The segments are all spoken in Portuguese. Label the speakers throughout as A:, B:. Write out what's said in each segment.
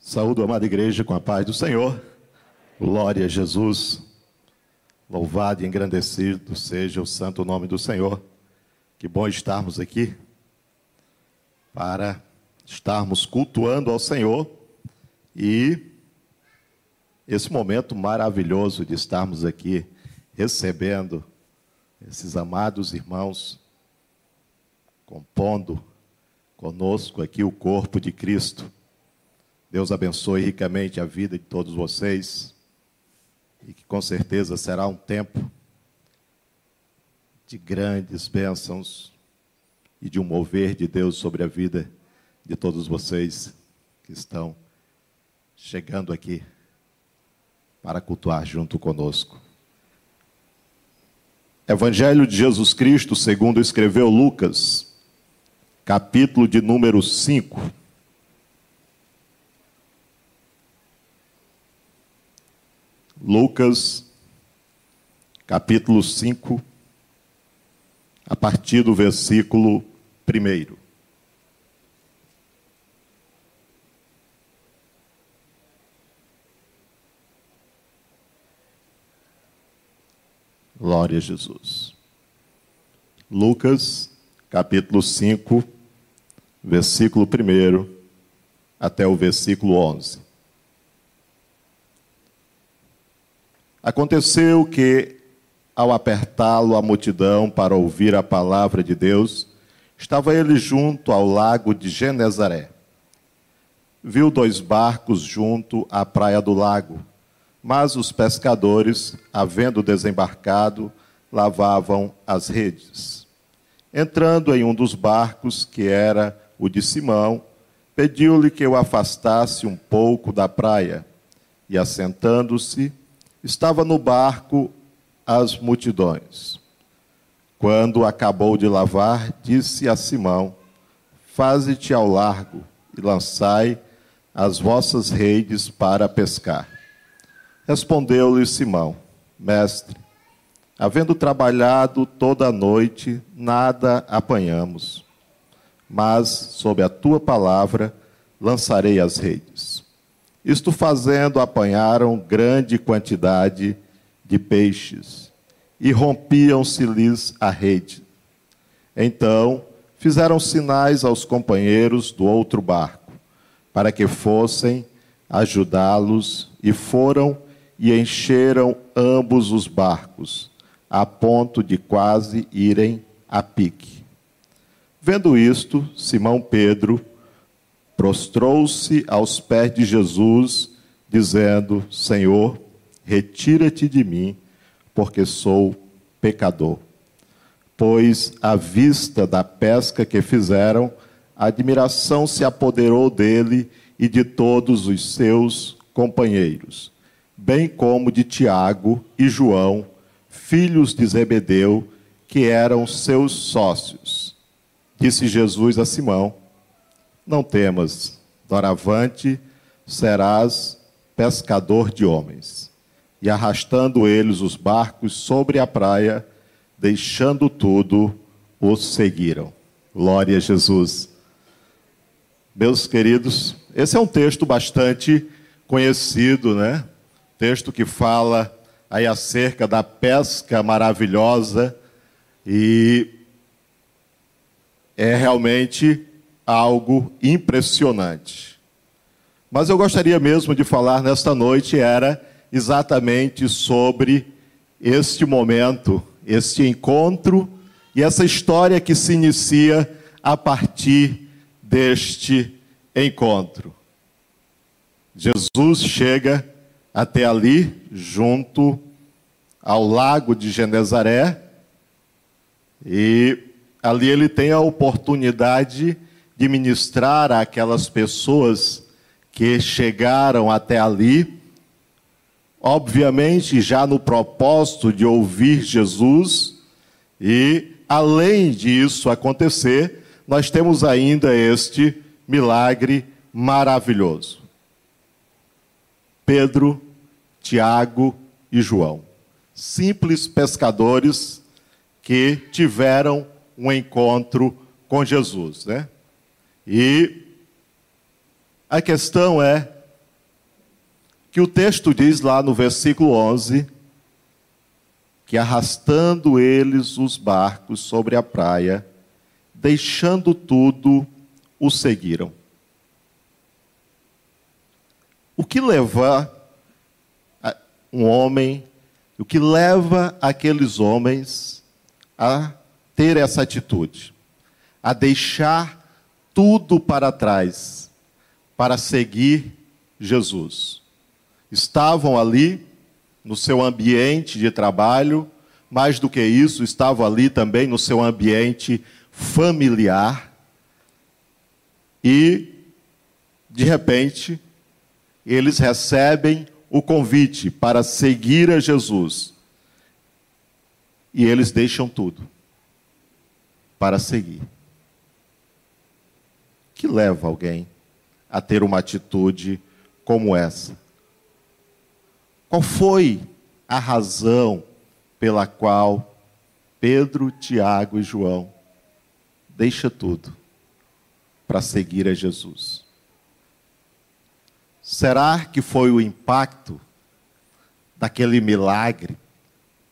A: Saúde, amada igreja, com a paz do Senhor. Glória a Jesus. Louvado e engrandecido seja o santo nome do Senhor. Que bom estarmos aqui para estarmos cultuando ao Senhor e esse momento maravilhoso de estarmos aqui recebendo esses amados irmãos, compondo conosco aqui o corpo de Cristo. Deus abençoe ricamente a vida de todos vocês e que com certeza será um tempo de grandes bênçãos e de um mover de Deus sobre a vida de todos vocês que estão chegando aqui para cultuar junto conosco. Evangelho de Jesus Cristo, segundo escreveu Lucas, capítulo de número 5. Lucas, capítulo 5, a partir do versículo 1. Glória a Jesus. Lucas, capítulo 5, versículo 1 até o versículo 11. Aconteceu que, ao apertá-lo a multidão para ouvir a palavra de Deus, estava ele junto ao lago de Genezaré. Viu dois barcos junto à praia do lago, mas os pescadores, havendo desembarcado, lavavam as redes. Entrando em um dos barcos, que era o de Simão, pediu-lhe que o afastasse um pouco da praia, e assentando-se, estava no barco as multidões. Quando acabou de lavar, disse a Simão: Faze-te ao largo e lançai as vossas redes para pescar. Respondeu-lhe Simão: Mestre, havendo trabalhado toda a noite, nada apanhamos, mas sob a tua palavra lançarei as redes. Isto fazendo, apanharam grande quantidade de peixes e rompiam-se-lhes a rede. Então fizeram sinais aos companheiros do outro barco, para que fossem ajudá-los, e foram e encheram ambos os barcos, a ponto de quase irem a pique. Vendo isto, Simão Pedro, prostrou-se aos pés de Jesus, dizendo: Senhor, retira-te de mim, porque sou pecador. Pois, à vista da pesca que fizeram, a admiração se apoderou dele e de todos os seus companheiros, bem como de Tiago e João, filhos de Zebedeu, que eram seus sócios. Disse Jesus a Simão: não temas, doravante serás pescador de homens. E arrastando eles os barcos sobre a praia, deixando tudo, os seguiram. Glória a Jesus. Meus queridos, esse é um texto bastante conhecido, né? Texto que fala aí acerca da pesca maravilhosa e é realmente algo impressionante. Mas eu gostaria mesmo de falar nesta noite era exatamente sobre este momento, este encontro e essa história que se inicia a partir deste encontro. Jesus chega até ali, junto ao lago de Genezaré, e ali ele tem a oportunidade de ministrar àquelas pessoas que chegaram até ali, obviamente já no propósito de ouvir Jesus, e além disso acontecer, nós temos ainda este milagre maravilhoso. Pedro, Tiago e João, simples pescadores que tiveram um encontro com Jesus, né? E a questão é que o texto diz lá no versículo 11 que arrastando eles os barcos sobre a praia, deixando tudo, o seguiram. O que leva um homem, o que leva aqueles homens a ter essa atitude, a deixar tudo para trás, para seguir Jesus? estavam ali no seu ambiente de trabalho, mais do que isso, estavam ali também no seu ambiente familiar. E, de repente, eles recebem o convite para seguir a Jesus. E eles deixam tudo para seguir. Que leva alguém a ter uma atitude como essa? Qual foi a razão pela qual Pedro, Tiago e João deixa tudo para seguir a Jesus? Será que foi o impacto daquele milagre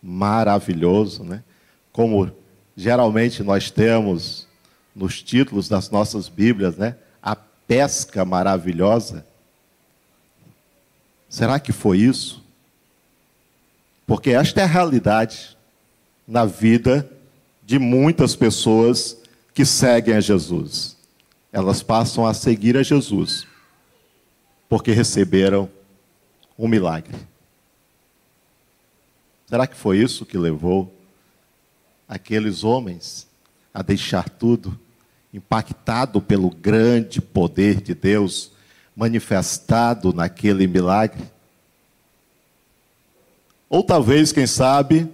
A: maravilhoso, né? Como geralmente nós temos nos títulos das nossas Bíblias, né? A pesca maravilhosa. Será que foi isso? Porque esta é a realidade na vida de muitas pessoas que seguem a Jesus. Elas passam a seguir a Jesus porque receberam um milagre. Será que foi isso que levou aqueles homens a deixar tudo, impactado pelo grande poder de Deus manifestado naquele milagre? Ou talvez, quem sabe,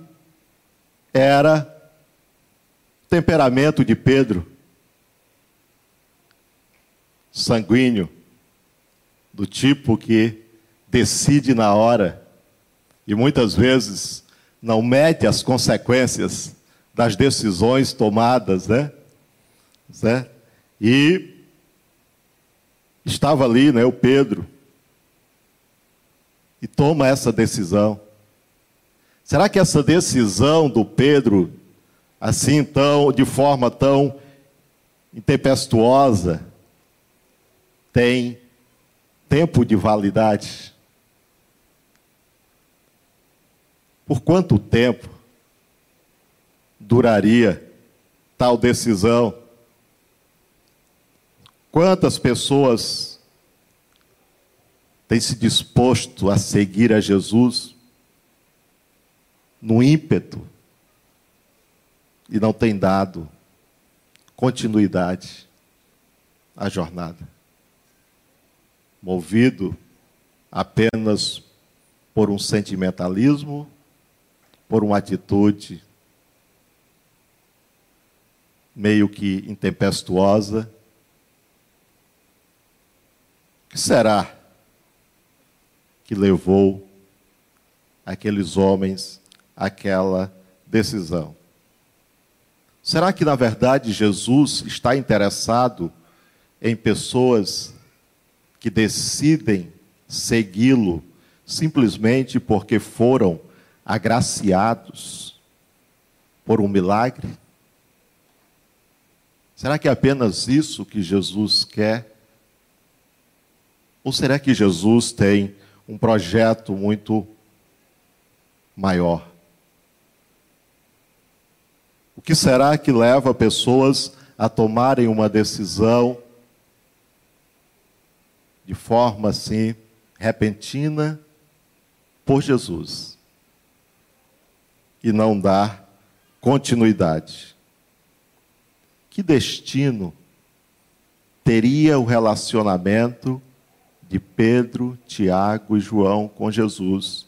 A: era temperamento de Pedro, sanguíneo, do tipo que decide na hora e muitas vezes não mede as consequências das decisões tomadas, né? Certo? E estava ali, né, o Pedro, e toma essa decisão. Será que essa decisão do Pedro, assim tão, de forma tão intempestuosa, tem tempo de validade? Por quanto tempo duraria tal decisão? Quantas pessoas têm se disposto a seguir a Jesus? no ímpeto e não tem dado continuidade à jornada. Movido apenas por um sentimentalismo, por uma atitude meio que intempestuosa. O que será que levou aqueles homens aquela decisão. Será que, na verdade, Jesus está interessado em pessoas que decidem segui-lo simplesmente porque foram agraciados por um milagre? Será que é apenas isso que Jesus quer? Ou será que Jesus tem um projeto muito maior? O que será que leva pessoas a tomarem uma decisão de forma assim repentina por Jesus e não dar continuidade? Que destino teria o relacionamento de Pedro, Tiago e João com Jesus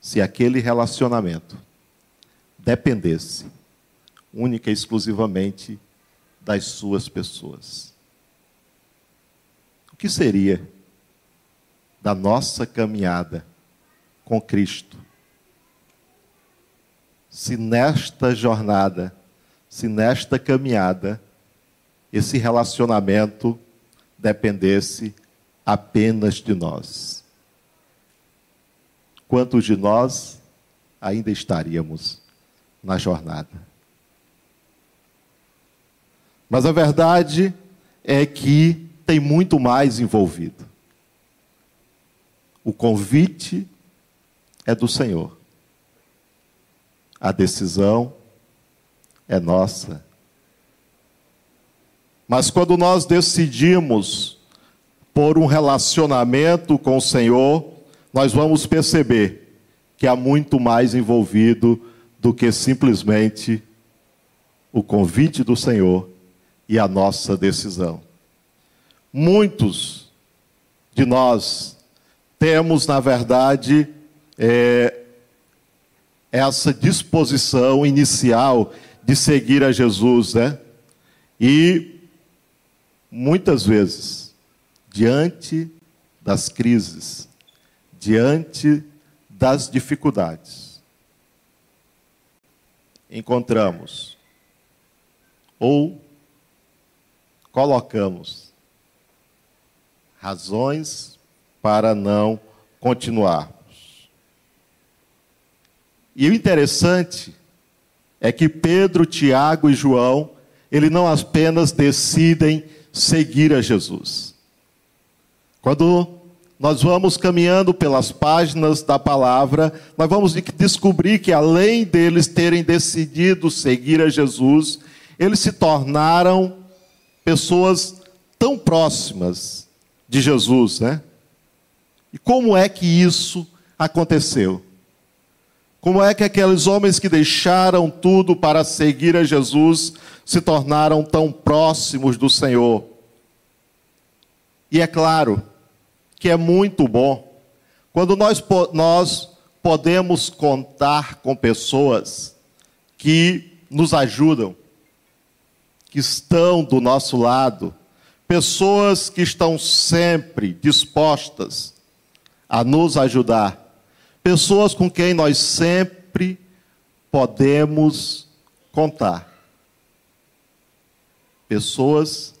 A: se aquele relacionamento dependesse única e exclusivamente das suas pessoas. O que seria da nossa caminhada com Cristo se nesta jornada, se nesta caminhada, esse relacionamento dependesse apenas de nós? quantos de nós ainda estaríamos na jornada? Mas a verdade é que tem muito mais envolvido. O convite é do Senhor. A decisão é nossa. Mas quando nós decidimos por um relacionamento com o Senhor, nós vamos perceber que há muito mais envolvido do que simplesmente o convite do Senhor e a nossa decisão. Muitos de nós temos, na verdade, é, essa disposição inicial de seguir a Jesus, né? E muitas vezes, diante das crises, diante das dificuldades, encontramos ou colocamos razões para não continuarmos. E o interessante é que Pedro, Tiago e João, ele não apenas decidem seguir a Jesus. Quando nós vamos caminhando pelas páginas da palavra, nós vamos descobrir que além deles terem decidido seguir a Jesus, eles se tornaram pessoas tão próximas de Jesus, né? E como é que isso aconteceu? Como é que aqueles homens que deixaram tudo para seguir a Jesus se tornaram tão próximos do Senhor? E é claro que é muito bom quando nós, nós podemos contar com pessoas que nos ajudam, que estão do nosso lado, pessoas que estão sempre dispostas a nos ajudar pessoas com quem nós sempre podemos contar. Pessoas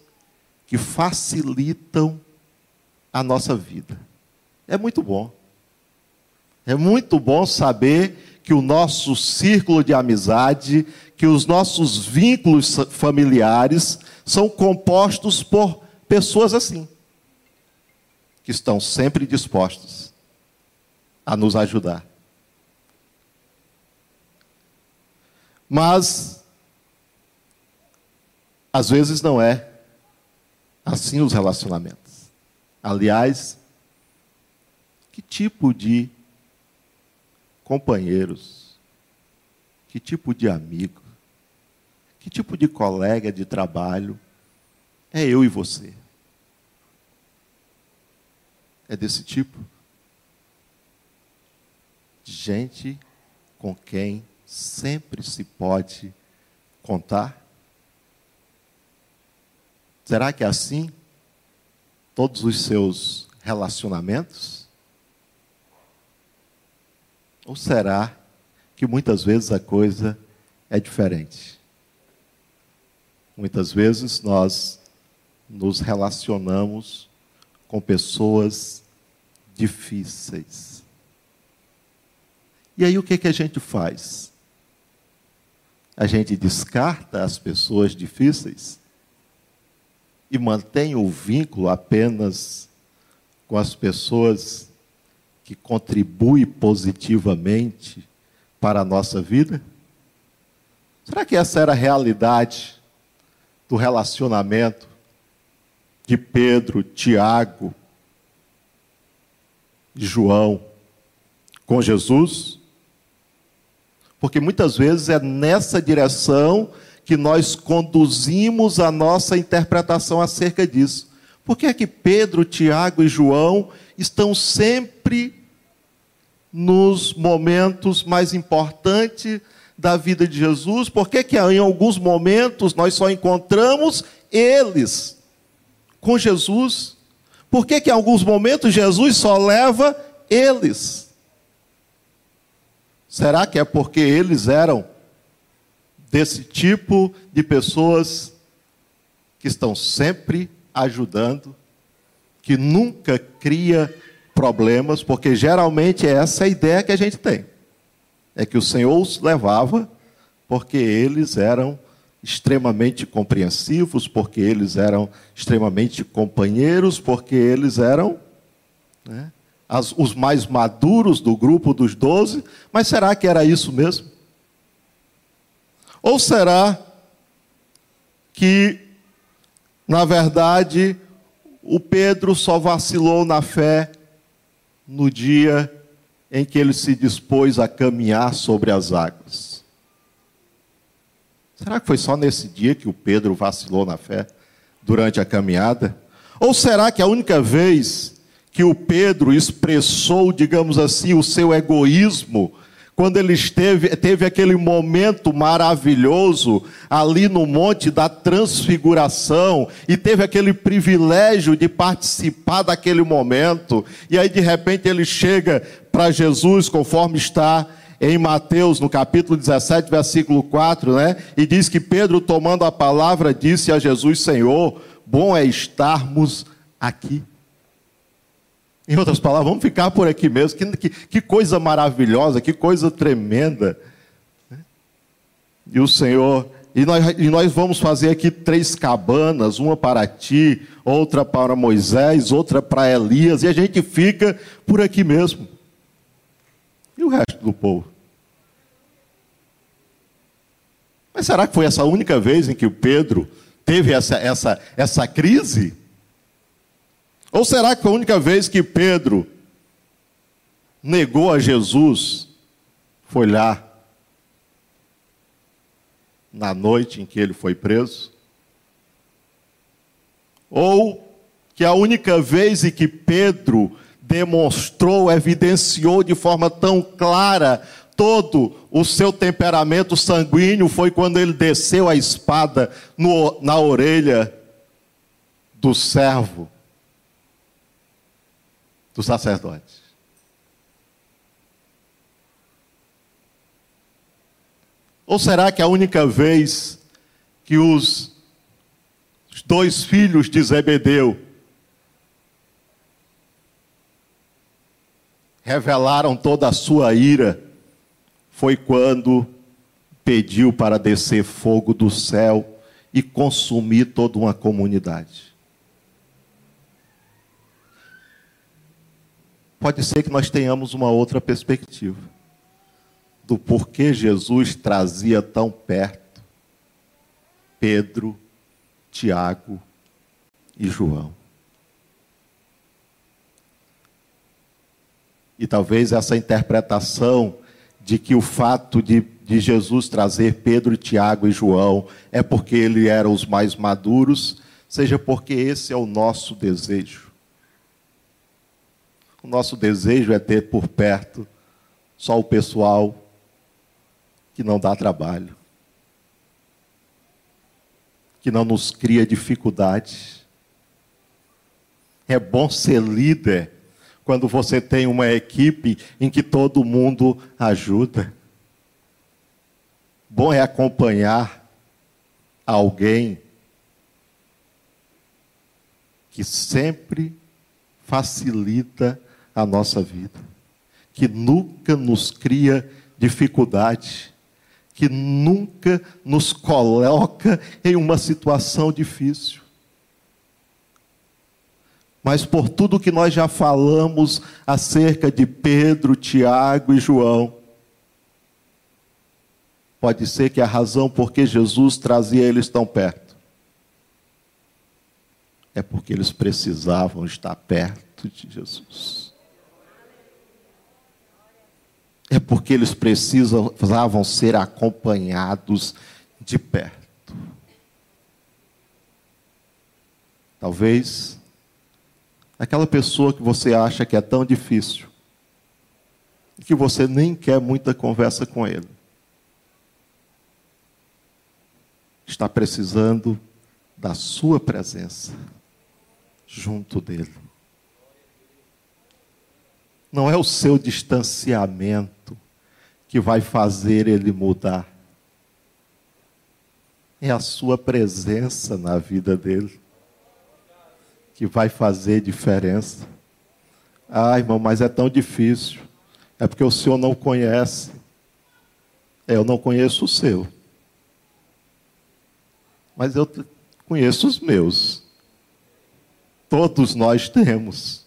A: que facilitam a nossa vida. É muito bom. É muito bom saber que o nosso círculo de amizade, que os nossos vínculos familiares são compostos por pessoas assim, que estão sempre dispostos a nos ajudar. Mas, às vezes não é assim os relacionamentos. Aliás, que tipo de companheiros, que tipo de amigo, que tipo de colega de trabalho é eu e você? É desse tipo? gente com quem sempre se pode contar? Será que é assim todos os seus relacionamentos? Ou será que muitas vezes a coisa é diferente? Muitas vezes nós nos relacionamos com pessoas difíceis e aí o que, que a gente faz? A gente descarta as pessoas difíceis e mantém o vínculo apenas com as pessoas que contribuem positivamente para a nossa vida? Será que essa era a realidade do relacionamento de Pedro, Tiago, de João com Jesus? Porque muitas vezes é nessa direção que nós conduzimos a nossa interpretação acerca disso. Por que é que Pedro, Tiago e João estão sempre nos momentos mais importantes da vida de Jesus? Por que, que em alguns momentos nós só encontramos eles com Jesus? Por que, que em alguns momentos Jesus só leva eles? Será que é porque eles eram desse tipo de pessoas que estão sempre ajudando, que nunca cria problemas, porque geralmente é essa a ideia que a gente tem. É que o Senhor os levava porque eles eram extremamente compreensivos, porque eles eram extremamente companheiros, porque eles eram né, as, os mais maduros do grupo dos doze. Mas será que era isso mesmo? Ou será que, na verdade, o Pedro só vacilou na fé no dia em que ele se dispôs a caminhar sobre as águas? Será que foi só nesse dia que o Pedro vacilou na fé durante a caminhada? Ou será que a única vez que o Pedro expressou, digamos assim, o seu egoísmo quando ele esteve, teve aquele momento maravilhoso ali no Monte da Transfiguração e teve aquele privilégio de participar daquele momento, e aí de repente ele chega para Jesus, conforme está em Mateus, no capítulo 17, versículo 4, né? E diz que Pedro, tomando a palavra, disse a Jesus: Senhor, bom é estarmos aqui. Em outras palavras, vamos ficar por aqui mesmo. Que, que, que coisa maravilhosa, que coisa tremenda. E o Senhor, e nós, e nós vamos fazer aqui três cabanas: uma para ti, outra para Moisés, outra para Elias, e a gente fica por aqui mesmo. E o resto do povo? Mas será que foi essa única vez em que o Pedro teve essa, essa, essa crise? Ou será que a única vez que Pedro negou a Jesus foi lá, na noite em que ele foi preso? Ou que a única vez em que Pedro demonstrou, evidenciou de forma tão clara todo o seu temperamento sanguíneo foi quando ele desceu a espada no, na orelha do servo do sacerdote. Ou será que a única vez que os dois filhos de Zebedeu revelaram toda a sua ira foi quando pediu para descer fogo do céu e consumir toda uma comunidade? Pode ser que nós tenhamos uma outra perspectiva do porquê Jesus trazia tão perto Pedro, Tiago e João. E talvez essa interpretação de que o fato de, de Jesus trazer Pedro, Tiago e João é porque ele eram os mais maduros, seja porque esse é o nosso desejo o nosso desejo é ter por perto só o pessoal que não dá trabalho, que não nos cria dificuldade. É bom ser líder quando você tem uma equipe em que todo mundo ajuda. Bom é acompanhar alguém que sempre facilita a nossa vida, que nunca nos cria dificuldade, que nunca nos coloca em uma situação difícil. Mas por tudo que nós já falamos acerca de Pedro, Tiago e João, pode ser que a razão por que Jesus trazia eles tão perto é porque eles precisavam estar perto de Jesus. É porque eles precisavam ser acompanhados de perto. Talvez aquela pessoa que você acha que é tão difícil, que você nem quer muita conversa com ele, está precisando da sua presença junto dele. Não é o seu distanciamento que vai fazer ele mudar. É a sua presença na vida dele que vai fazer diferença. Ah, irmão, mas é tão difícil. É porque o senhor não conhece. É, eu não conheço o seu. Mas eu conheço os meus. Todos nós temos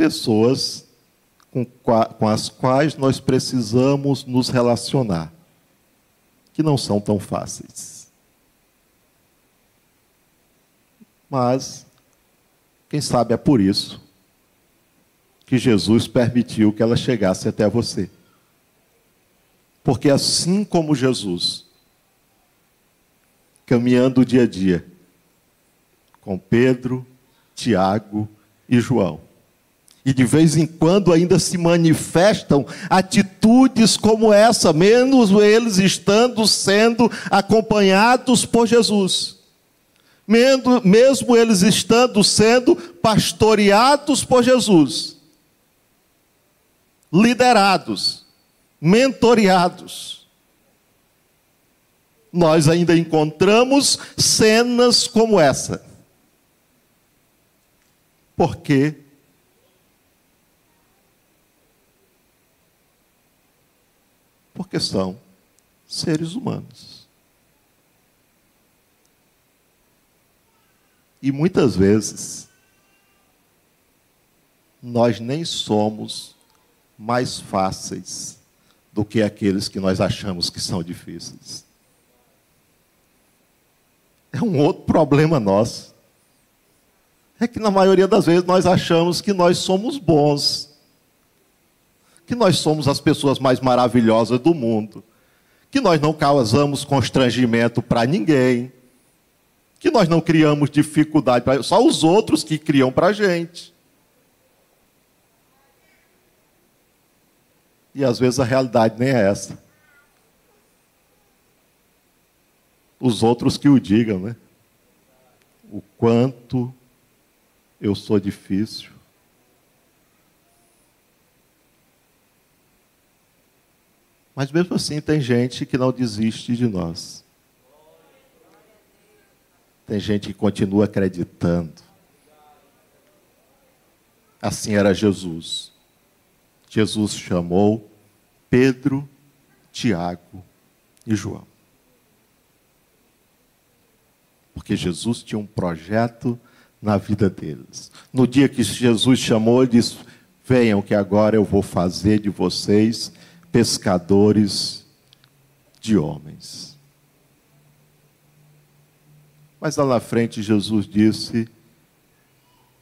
A: pessoas com, com as quais nós precisamos nos relacionar, que não são tão fáceis. Mas, quem sabe é por isso que Jesus permitiu que ela chegasse até você. Porque assim como Jesus, caminhando o dia a dia, com Pedro, Tiago e João, e de vez em quando ainda se manifestam atitudes como essa, menos eles estando sendo acompanhados por Jesus. Mesmo eles estando sendo pastoreados por Jesus, liderados, mentoreados. Nós ainda encontramos cenas como essa. Por quê? Porque são seres humanos. E muitas vezes, nós nem somos mais fáceis do que aqueles que nós achamos que são difíceis. É um outro problema nosso. É que na maioria das vezes nós achamos que nós somos bons que nós somos as pessoas mais maravilhosas do mundo, que nós não causamos constrangimento para ninguém, que nós não criamos dificuldade para só os outros que criam para a gente. E às vezes a realidade nem é essa. Os outros que o digam, né? O quanto eu sou difícil, Mas mesmo assim tem gente que não desiste de nós. Tem gente que continua acreditando. Assim era Jesus. Jesus chamou Pedro, Tiago e João. Porque Jesus tinha um projeto na vida deles. No dia que Jesus chamou, ele disse: Venham, que agora eu vou fazer de vocês pescadores de homens. Mas lá na frente Jesus disse: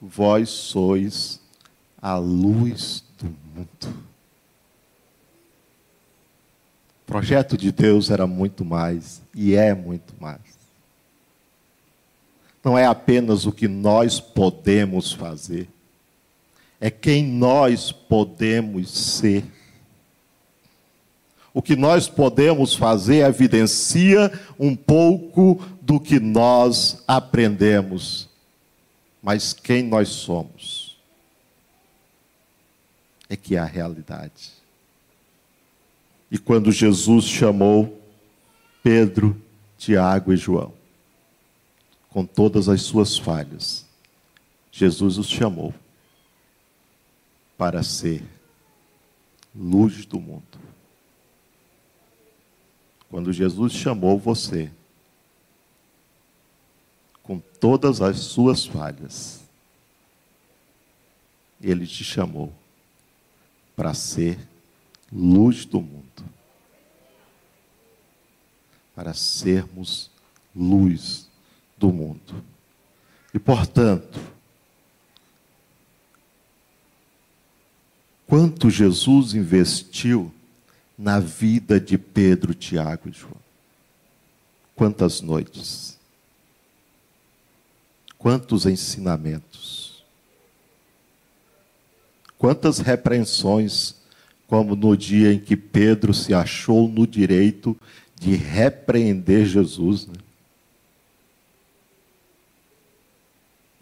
A: Vós sois a luz do mundo. O projeto de Deus era muito mais e é muito mais. Não é apenas o que nós podemos fazer, é quem nós podemos ser o que nós podemos fazer evidencia um pouco do que nós aprendemos. Mas quem nós somos é que é a realidade. E quando Jesus chamou Pedro, Tiago e João, com todas as suas falhas, Jesus os chamou para ser luz do mundo. Quando Jesus chamou você, com todas as suas falhas, Ele te chamou para ser luz do mundo. Para sermos luz do mundo. E, portanto, quanto Jesus investiu na vida de Pedro, Tiago e João. Quantas noites, quantos ensinamentos, quantas repreensões, como no dia em que Pedro se achou no direito de repreender Jesus. Né?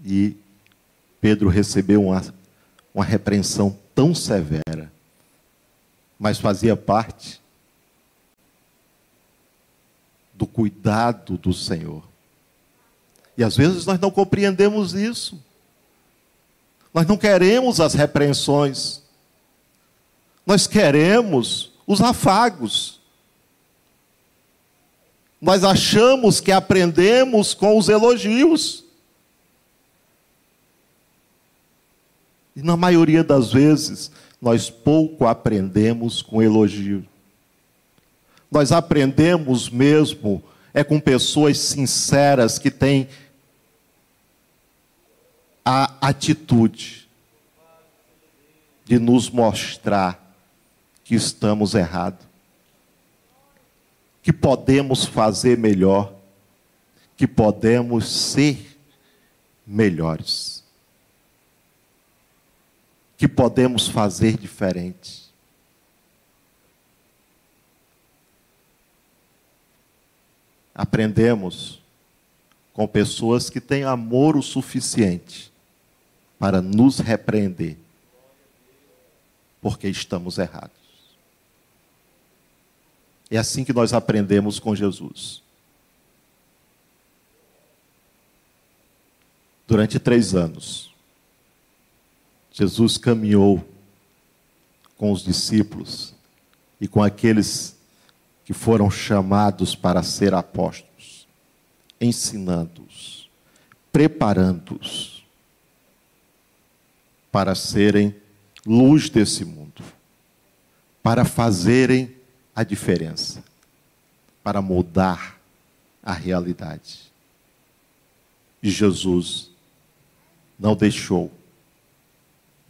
A: E Pedro recebeu uma, uma repreensão tão severa mas fazia parte do cuidado do Senhor. E às vezes nós não compreendemos isso. Nós não queremos as repreensões. Nós queremos os afagos. Nós achamos que aprendemos com os elogios. E na maioria das vezes, nós pouco aprendemos com elogio. Nós aprendemos mesmo é com pessoas sinceras que têm a atitude de nos mostrar que estamos errados, que podemos fazer melhor, que podemos ser melhores, que podemos fazer diferente. Aprendemos com pessoas que têm amor o suficiente para nos repreender, porque estamos errados. É assim que nós aprendemos com Jesus. Durante três anos, Jesus caminhou com os discípulos e com aqueles que foram chamados para ser apóstolos, ensinando-os, preparando-os para serem luz desse mundo, para fazerem a diferença, para mudar a realidade. E Jesus não deixou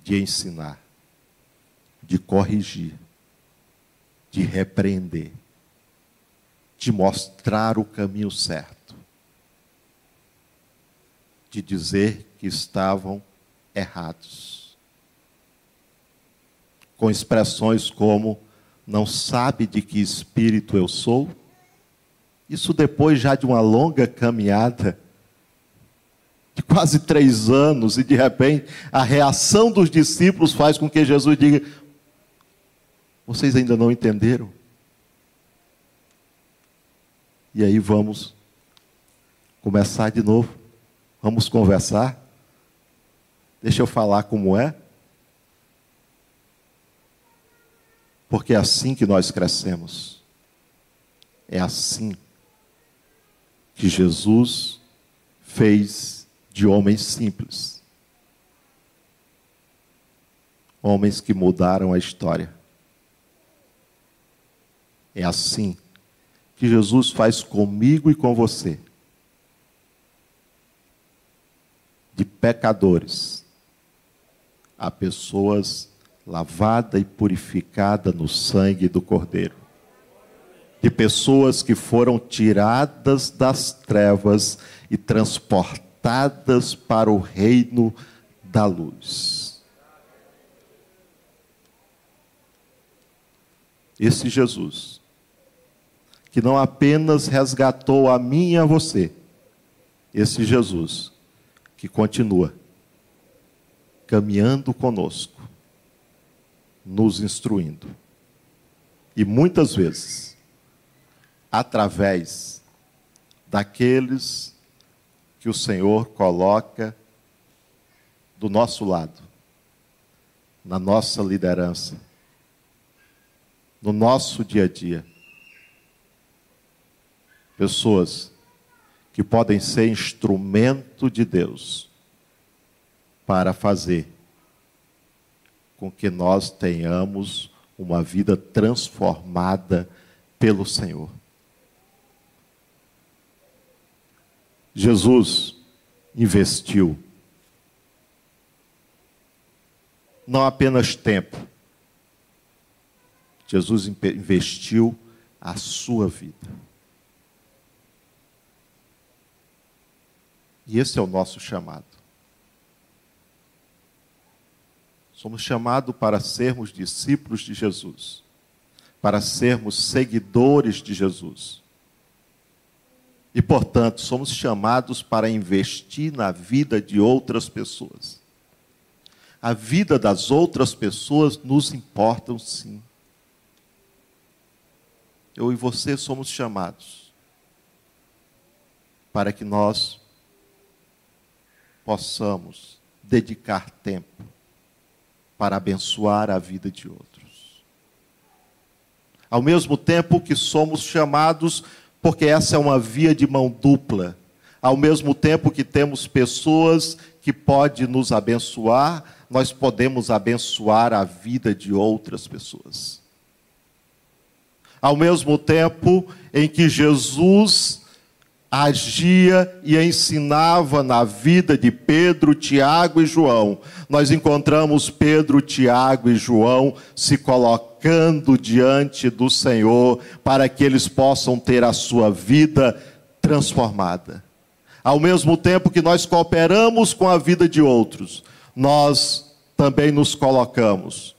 A: de ensinar, de corrigir, de repreender, de mostrar o caminho certo, de dizer que estavam errados. Com expressões como não sabe de que espírito eu sou? Isso depois já de uma longa caminhada, quase três anos, e de repente a reação dos discípulos faz com que Jesus diga: Vocês ainda não entenderam? E aí vamos começar de novo. Vamos conversar. Deixa eu falar como é. Porque é assim que nós crescemos. É assim que Jesus fez de homens simples. Homens que mudaram a história. É assim que Jesus faz comigo e com você. De pecadores a pessoas lavada e purificada no sangue do Cordeiro. De pessoas que foram tiradas das trevas e transportadas para o reino da luz. Esse Jesus, que não apenas resgatou a mim e a você, esse Jesus, que continua caminhando conosco nos instruindo. E muitas vezes, através daqueles que o Senhor coloca do nosso lado, na nossa liderança, no nosso dia a dia. Pessoas que podem ser instrumento de Deus para fazer com que nós tenhamos uma vida transformada pelo Senhor. Jesus investiu não apenas tempo, Jesus investiu a sua vida. E esse é o nosso chamado. Somos chamados para sermos discípulos de Jesus, para sermos seguidores de Jesus. E, portanto, somos chamados para investir na vida de outras pessoas. A vida das outras pessoas nos importa sim. Eu e você somos chamados para que nós possamos dedicar tempo para abençoar a vida de outros. Ao mesmo tempo que somos chamados, porque essa é uma via de mão dupla, ao mesmo tempo que temos pessoas que podem nos abençoar, nós podemos abençoar a vida de outras pessoas. Ao mesmo tempo em que Jesus agia e ensinava na vida de Pedro, Tiago e João. Nós encontramos Pedro, Tiago e João se colocando diante do Senhor para que eles possam ter a sua vida transformada. Ao mesmo tempo que nós cooperamos com a vida de outros, nós também nos colocamos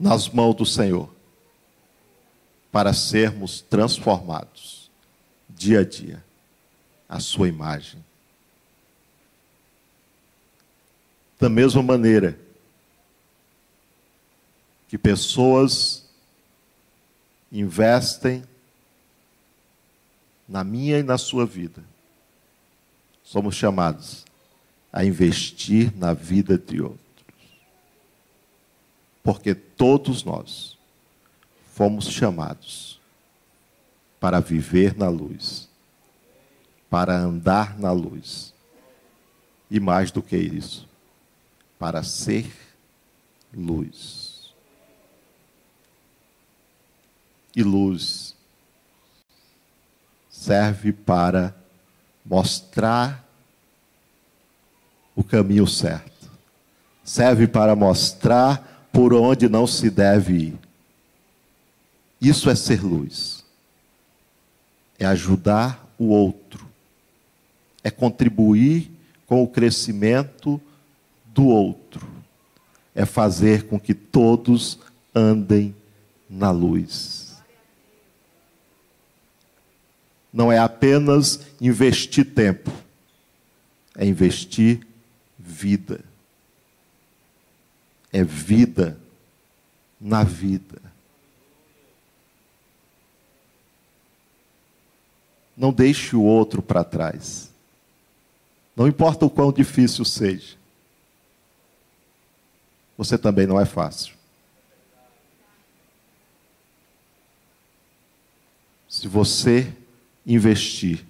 A: nas mãos do Senhor para sermos transformados dia a dia a sua imagem. Da mesma maneira que pessoas investem na minha e na sua vida, somos chamados a investir na vida de outros. Porque todos nós fomos chamados para viver na luz, para andar na luz. E mais do que isso, para ser luz. E luz serve para mostrar o caminho certo. Serve para mostrar por onde não se deve ir. Isso é ser luz é ajudar o outro, é contribuir com o crescimento do outro, é fazer com que todos andem na luz. Não é apenas investir tempo, é investir vida. É vida na vida. Não deixe o outro para trás. Não importa o quão difícil seja. Você também não é fácil. Se você investir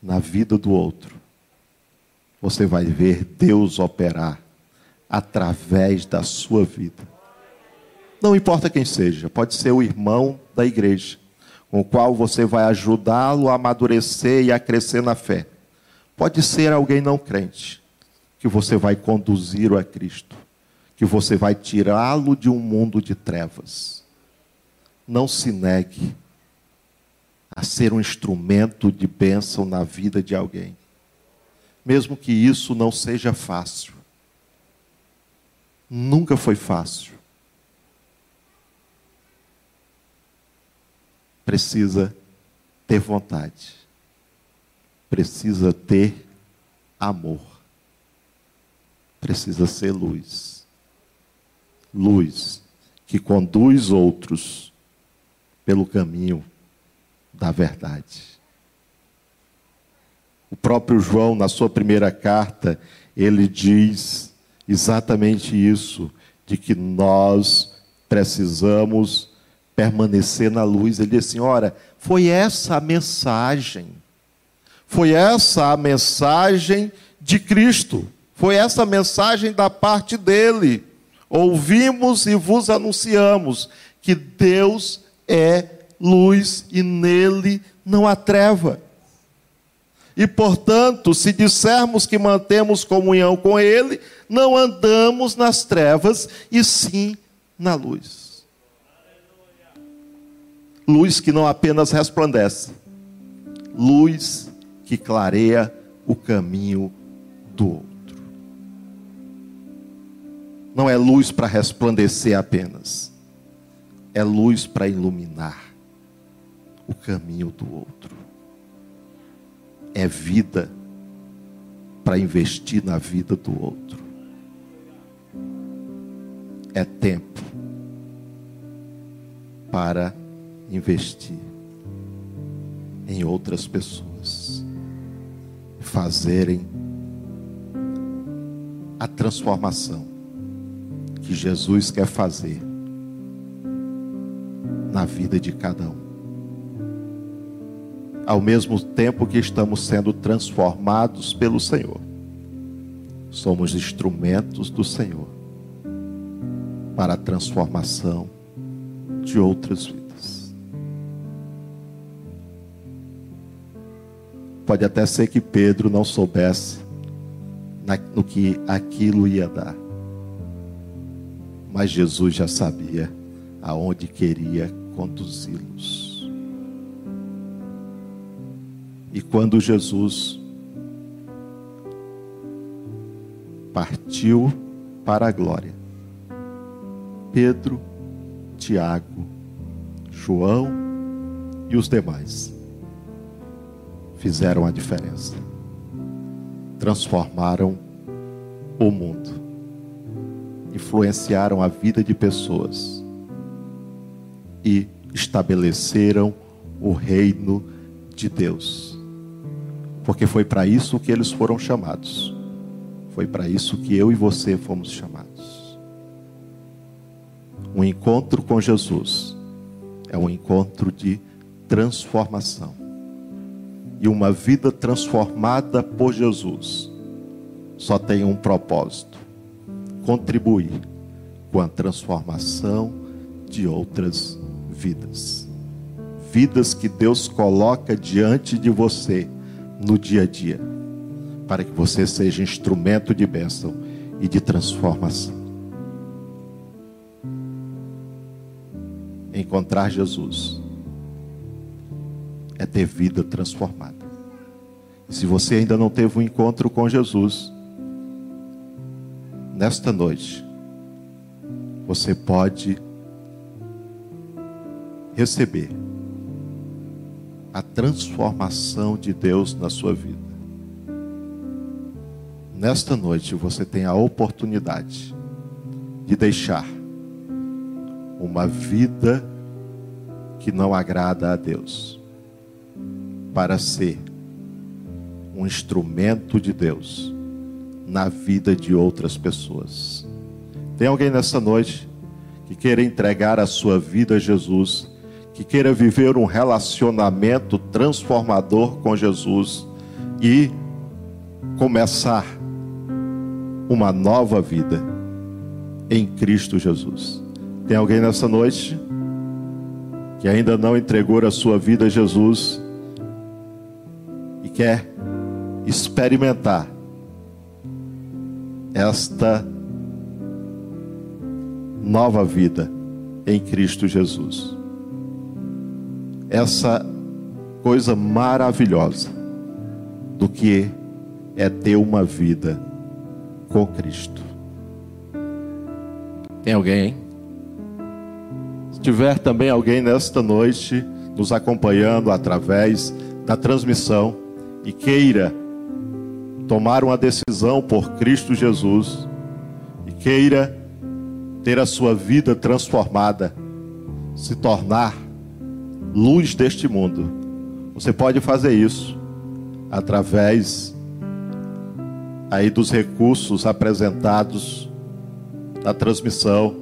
A: na vida do outro, você vai ver Deus operar através da sua vida. Não importa quem seja, pode ser o irmão da igreja, com o qual você vai ajudá-lo a amadurecer e a crescer na fé. Pode ser alguém não crente, que você vai conduzir a Cristo, que você vai tirá-lo de um mundo de trevas. Não se negue a ser um instrumento de bênção na vida de alguém, mesmo que isso não seja fácil. Nunca foi fácil. Precisa ter vontade, precisa ter amor, precisa ser luz. Luz que conduz outros pelo caminho da verdade. O próprio João, na sua primeira carta, ele diz exatamente isso, de que nós precisamos permanecer na luz. Ele disse assim: Ora, foi essa a mensagem, foi essa a mensagem de Cristo, foi essa a mensagem da parte dele. Ouvimos e vos anunciamos que Deus é luz e nele não há treva. E portanto, se dissermos que mantemos comunhão com Ele, não andamos nas trevas, e sim na luz luz que não apenas resplandece, luz que clareia o caminho do outro. Não é luz para resplandecer apenas, é luz para iluminar o caminho do outro. É vida para investir na vida do outro. É tempo para investir em outras pessoas, fazerem a transformação que Jesus quer fazer na vida de cada um. Ao mesmo tempo que estamos sendo transformados pelo Senhor, somos instrumentos do Senhor para a transformação de outras vidas. Pode até ser que Pedro não soubesse no que aquilo ia dar, mas Jesus já sabia aonde queria conduzi-los. E quando Jesus partiu para a glória, Pedro, Tiago, João e os demais fizeram a diferença. Transformaram o mundo. Influenciaram a vida de pessoas e estabeleceram o reino de Deus. Porque foi para isso que eles foram chamados. Foi para isso que eu e você fomos chamados. Um encontro com Jesus é um encontro de transformação. E uma vida transformada por Jesus só tem um propósito: contribuir com a transformação de outras vidas. Vidas que Deus coloca diante de você no dia a dia, para que você seja instrumento de bênção e de transformação. Encontrar Jesus é ter vida transformada. Se você ainda não teve um encontro com Jesus, nesta noite, você pode receber a transformação de Deus na sua vida. Nesta noite você tem a oportunidade de deixar uma vida que não agrada a Deus para ser um instrumento de Deus na vida de outras pessoas. Tem alguém nessa noite que queira entregar a sua vida a Jesus que queira viver um relacionamento transformador com Jesus e começar uma nova vida em Cristo Jesus. Tem alguém nessa noite que ainda não entregou a sua vida a Jesus quer experimentar esta nova vida em Cristo Jesus? essa coisa maravilhosa do que é ter uma vida com Cristo. Tem alguém, hein? Se tiver também alguém nesta noite nos acompanhando através da transmissão e queira tomar uma decisão por Cristo Jesus e queira ter a sua vida transformada, se tornar luz deste mundo. Você pode fazer isso através aí dos recursos apresentados na transmissão,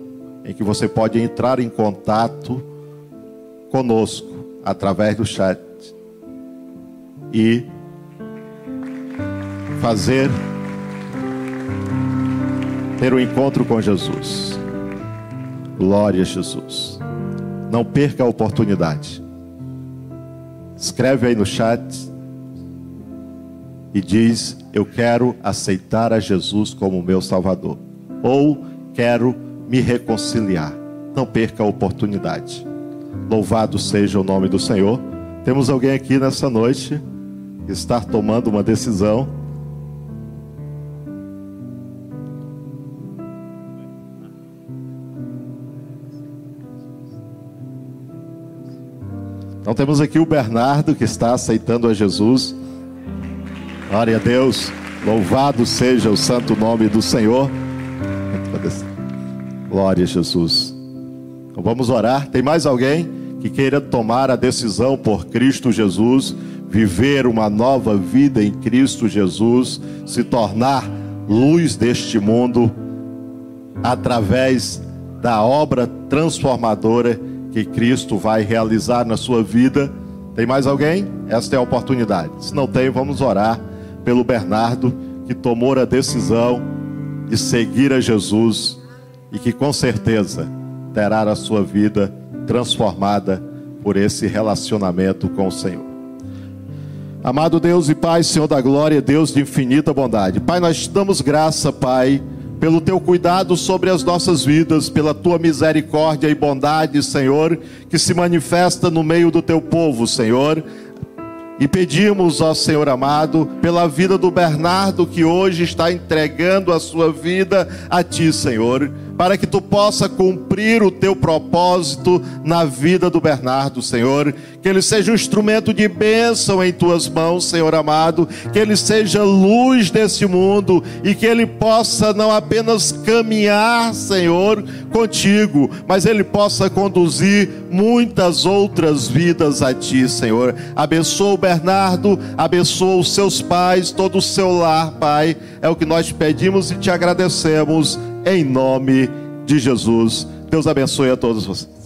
A: em que você pode entrar em contato conosco através do chat e fazer ter um encontro com Jesus. Glória a Jesus. Não perca a oportunidade. Escreve aí no chat e diz: Eu quero aceitar a Jesus como meu Salvador. Ou quero me reconciliar. Não perca a oportunidade. Louvado seja o nome do Senhor. Temos alguém aqui nessa noite que está tomando uma decisão Então temos aqui o Bernardo que está aceitando a Jesus. Glória a Deus. Louvado seja o santo nome do Senhor. Glória a Jesus. Então vamos orar. Tem mais alguém que queira tomar a decisão por Cristo Jesus, viver uma nova vida em Cristo Jesus, se tornar luz deste mundo através da obra transformadora que Cristo vai realizar na sua vida. Tem mais alguém? Esta é a oportunidade. Se não tem, vamos orar pelo Bernardo que tomou a decisão de seguir a Jesus e que com certeza terá a sua vida transformada por esse relacionamento com o Senhor. Amado Deus e Pai, Senhor da glória, Deus de infinita bondade. Pai, nós te damos graça, Pai, pelo teu cuidado sobre as nossas vidas, pela tua misericórdia e bondade, Senhor, que se manifesta no meio do teu povo, Senhor. E pedimos, ó Senhor amado, pela vida do Bernardo que hoje está entregando a sua vida a ti, Senhor para que tu possa cumprir o teu propósito na vida do Bernardo, Senhor. Que ele seja um instrumento de bênção em tuas mãos, Senhor amado. Que ele seja luz desse mundo e que ele possa não apenas caminhar, Senhor, contigo, mas ele possa conduzir muitas outras vidas a ti, Senhor. Abençoa o Bernardo, abençoa os seus pais, todo o seu lar, Pai. É o que nós pedimos e te agradecemos em nome de Jesus. Deus abençoe a todos vocês.